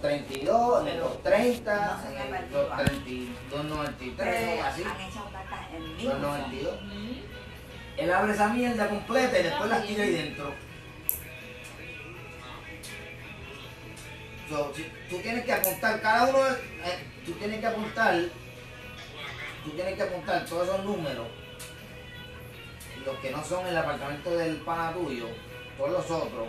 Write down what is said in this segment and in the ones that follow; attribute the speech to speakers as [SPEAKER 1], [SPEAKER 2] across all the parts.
[SPEAKER 1] 32, en el
[SPEAKER 2] Pero
[SPEAKER 1] 230,
[SPEAKER 2] no se
[SPEAKER 1] en
[SPEAKER 2] me
[SPEAKER 1] el
[SPEAKER 2] perdió.
[SPEAKER 1] 293, así.
[SPEAKER 2] Han hecho en mí.
[SPEAKER 1] 292. Él abre esa mierda completa y después la tira ahí dentro. So, si- tú tienes que apuntar cada uno, eh, tú tienes que apuntar, tú tienes que apuntar todos esos números, los que no son el apartamento del pana tuyo, todos los otros,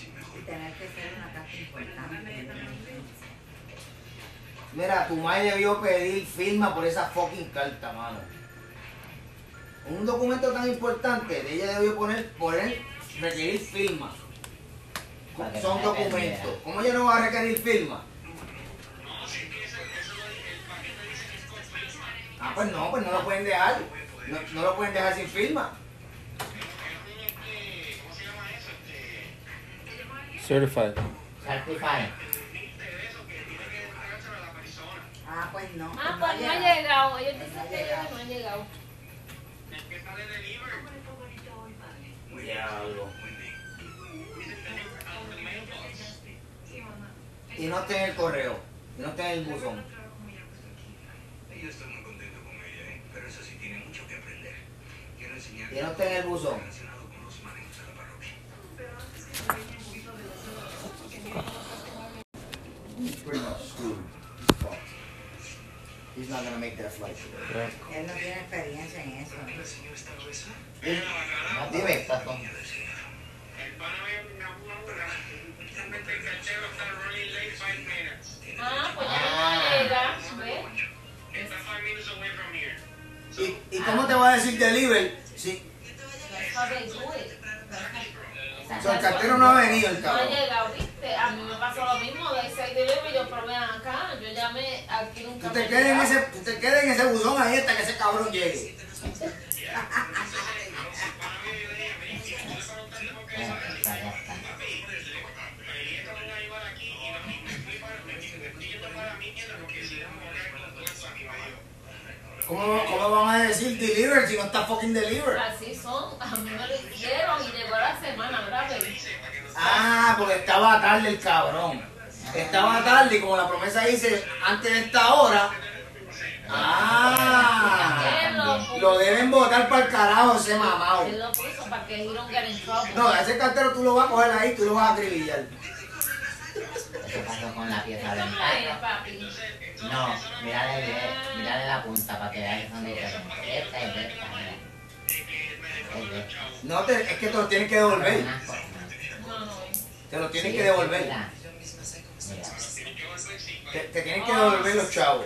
[SPEAKER 1] Y
[SPEAKER 2] tener que ser una carta importante.
[SPEAKER 1] Mira, tu madre debió pedir firma por esa fucking carta, mano. Un documento tan importante, ella debió poner, poner, requerir firma. Son documentos. ¿Cómo ella no va a requerir firma? Ah, pues no, pues no lo pueden dejar. No, no lo pueden dejar sin firma.
[SPEAKER 3] Certified.
[SPEAKER 4] Certified.
[SPEAKER 2] Ah, pues no.
[SPEAKER 5] Ah, pues no ha
[SPEAKER 2] llega.
[SPEAKER 5] llegado. Ellos dicen que ellos no han llegado.
[SPEAKER 1] Diablo. Y no está en el correo. Y no está en el buzón.
[SPEAKER 6] Yo estoy muy contento con ella, ¿eh? pero eso sí tiene mucho que aprender. Quiero enseñarle
[SPEAKER 1] Y no está en el buzón.
[SPEAKER 6] relacionado con los manejos de la parroquia.
[SPEAKER 1] He's pretty much screwed. He's fucked. He's not gonna make that flight.
[SPEAKER 3] Yeah.
[SPEAKER 2] Él no tiene experiencia en eso.
[SPEAKER 6] ¿El señor está gruesa?
[SPEAKER 4] No,
[SPEAKER 1] Dime.
[SPEAKER 4] pero está.
[SPEAKER 5] Ah, pues ya no llega. ¿Ves?
[SPEAKER 1] ¿Y, ¿Y cómo te va a decir deliver si
[SPEAKER 5] That's how they do it.
[SPEAKER 1] o sea, el cartero no ha venido el
[SPEAKER 5] No ha
[SPEAKER 1] cabrón?
[SPEAKER 5] llegado, A mí me pasó lo mismo de ese delivery. Yo probé acá. Yo llamé aquí nunca
[SPEAKER 1] te quedas en ese, te quedas en ese buzón ahí hasta que ese cabrón llegue. ¿Cómo, ¿Cómo van a decir deliver si no está fucking deliver?
[SPEAKER 5] Así son. A mí me lo hicieron y llegó la semana.
[SPEAKER 1] Ah, porque estaba tarde el cabrón. Estaba tarde y como la promesa dice antes de esta hora. Ah,
[SPEAKER 5] lo
[SPEAKER 1] deben votar para el carajo ese mamado. No, ese cartero tú lo vas a coger ahí, tú lo vas a acribillar.
[SPEAKER 4] Eso pasó con la pieza del
[SPEAKER 5] no
[SPEAKER 4] mírale, bien, mírale la punta para que veas que son diferentes. Esta es de esta, mira. Es de esta.
[SPEAKER 1] No, te, es que te lo tienes que devolver. Te lo tienes
[SPEAKER 4] Sí,
[SPEAKER 1] que devolver.
[SPEAKER 4] mira. Mira.
[SPEAKER 1] Te, te tienen que devolver los chavos.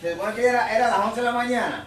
[SPEAKER 1] Se supone que era, era a las 11 de la mañana.